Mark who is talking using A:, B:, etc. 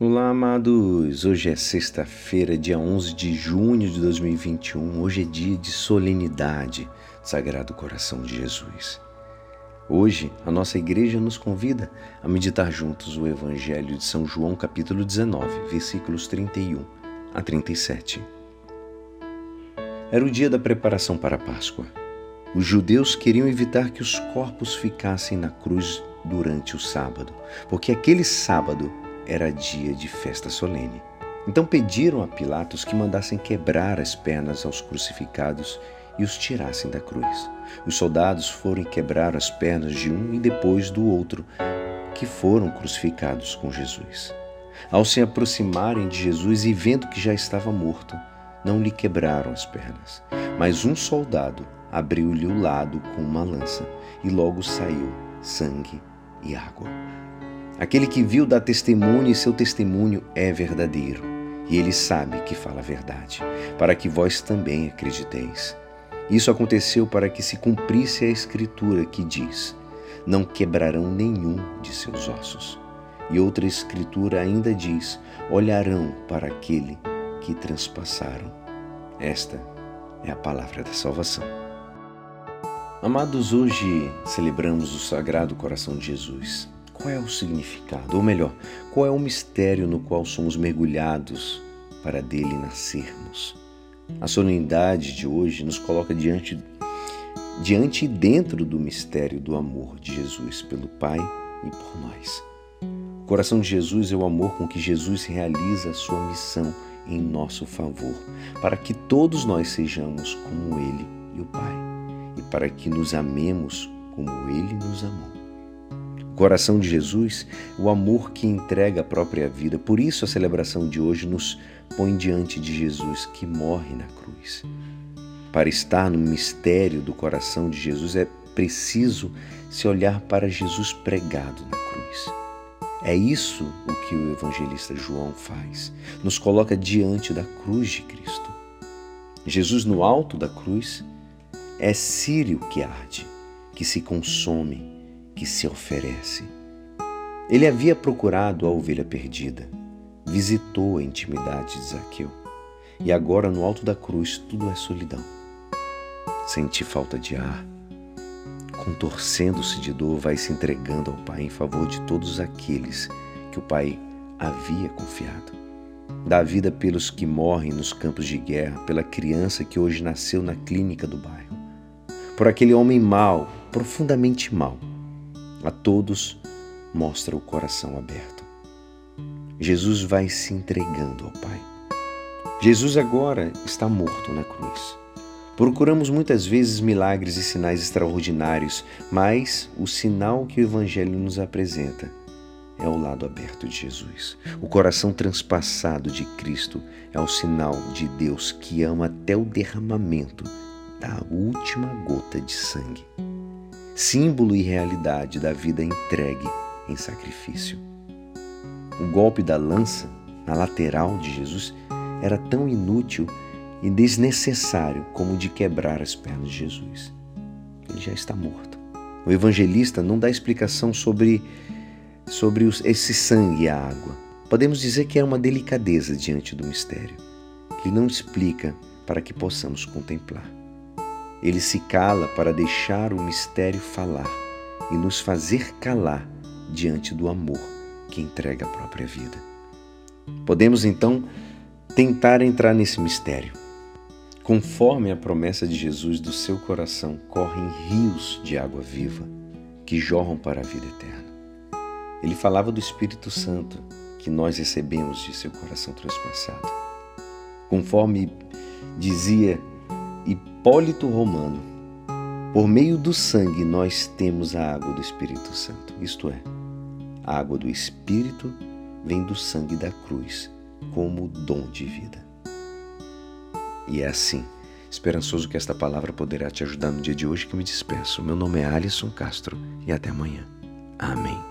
A: Olá, amados! Hoje é sexta-feira, dia 11 de junho de 2021. Hoje é dia de solenidade, Sagrado Coração de Jesus. Hoje, a nossa igreja nos convida a meditar juntos o Evangelho de São João, capítulo 19, versículos 31 a 37. Era o dia da preparação para a Páscoa. Os judeus queriam evitar que os corpos ficassem na cruz durante o sábado, porque aquele sábado era dia de festa solene. Então pediram a Pilatos que mandassem quebrar as pernas aos crucificados e os tirassem da cruz. Os soldados foram e quebraram as pernas de um e depois do outro, que foram crucificados com Jesus. Ao se aproximarem de Jesus e vendo que já estava morto, não lhe quebraram as pernas. Mas um soldado abriu-lhe o lado com uma lança e logo saiu sangue e água. Aquele que viu dá testemunho e seu testemunho é verdadeiro, e ele sabe que fala a verdade, para que vós também acrediteis. Isso aconteceu para que se cumprisse a escritura que diz: Não quebrarão nenhum de seus ossos. E outra escritura ainda diz: Olharão para aquele que transpassaram. Esta é a palavra da salvação. Amados, hoje celebramos o Sagrado Coração de Jesus. Qual é o significado? Ou melhor, qual é o mistério no qual somos mergulhados para dele nascermos? A solenidade de hoje nos coloca diante, diante e dentro do mistério do amor de Jesus pelo Pai e por nós. O coração de Jesus é o amor com que Jesus realiza a sua missão em nosso favor, para que todos nós sejamos como Ele e o Pai, e para que nos amemos como Ele nos amou coração de Jesus, o amor que entrega a própria vida. Por isso a celebração de hoje nos põe diante de Jesus que morre na cruz. Para estar no mistério do coração de Jesus é preciso se olhar para Jesus pregado na cruz. É isso o que o evangelista João faz. Nos coloca diante da cruz de Cristo. Jesus no alto da cruz é sírio que arde, que se consome, que se oferece. Ele havia procurado a ovelha perdida, visitou a intimidade de Zaqueu, e agora no alto da cruz tudo é solidão. Senti falta de ar, contorcendo-se de dor, vai se entregando ao Pai em favor de todos aqueles que o Pai havia confiado. Dá vida pelos que morrem nos campos de guerra, pela criança que hoje nasceu na clínica do bairro, por aquele homem mau, profundamente mau, a todos mostra o coração aberto. Jesus vai se entregando ao Pai. Jesus agora está morto na cruz. Procuramos muitas vezes milagres e sinais extraordinários, mas o sinal que o Evangelho nos apresenta é o lado aberto de Jesus. O coração transpassado de Cristo é o sinal de Deus que ama até o derramamento da última gota de sangue símbolo e realidade da vida entregue em sacrifício. O golpe da lança na lateral de Jesus era tão inútil e desnecessário como o de quebrar as pernas de Jesus. Ele já está morto. O evangelista não dá explicação sobre, sobre esse sangue e a água. Podemos dizer que é uma delicadeza diante do mistério. Ele não explica para que possamos contemplar. Ele se cala para deixar o mistério falar e nos fazer calar diante do amor que entrega a própria vida. Podemos então tentar entrar nesse mistério. Conforme a promessa de Jesus, do seu coração correm rios de água viva que jorram para a vida eterna. Ele falava do Espírito Santo que nós recebemos de seu coração transpassado. Conforme dizia Hipólito Romano. Por meio do sangue nós temos a água do Espírito Santo, isto é, a água do Espírito vem do sangue da cruz como dom de vida. E é assim, esperançoso que esta palavra poderá te ajudar no dia de hoje que me despeço. Meu nome é Alisson Castro e até amanhã. Amém.